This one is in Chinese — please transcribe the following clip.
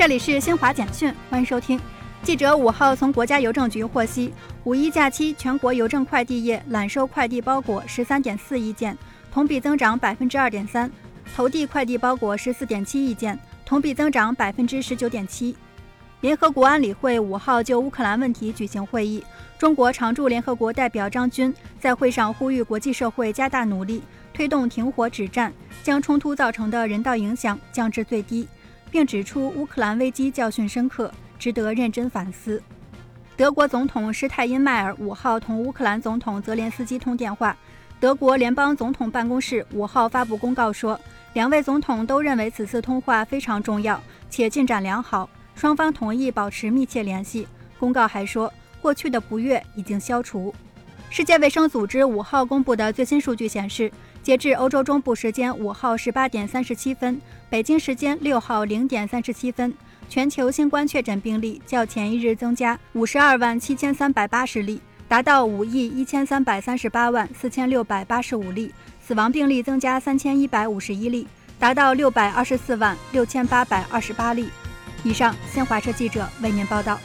这里是新华简讯，欢迎收听。记者五号从国家邮政局获悉，五一假期全国邮政快递业揽收快递包裹十三点四亿件，同比增长百分之二点三；投递快递包裹十四点七亿件，同比增长百分之十九点七。联合国安理会五号就乌克兰问题举行会议，中国常驻联合国代表张军在会上呼吁国际社会加大努力，推动停火止战，将冲突造成的人道影响降至最低，并指出乌克兰危机教训深刻，值得认真反思。德国总统施泰因迈尔五号同乌克兰总统泽连斯基通电话，德国联邦总统办公室五号发布公告说，两位总统都认为此次通话非常重要，且进展良好。双方同意保持密切联系。公告还说，过去的不悦已经消除。世界卫生组织五号公布的最新数据显示，截至欧洲中部时间五号十八点三十七分，北京时间六号零点三十七分，全球新冠确诊病例较前一日增加五十二万七千三百八十例，达到五亿一千三百三十八万四千六百八十五例；死亡病例增加三千一百五十一例，达到六百二十四万六千八百二十八例。以上，新华社记者为您报道。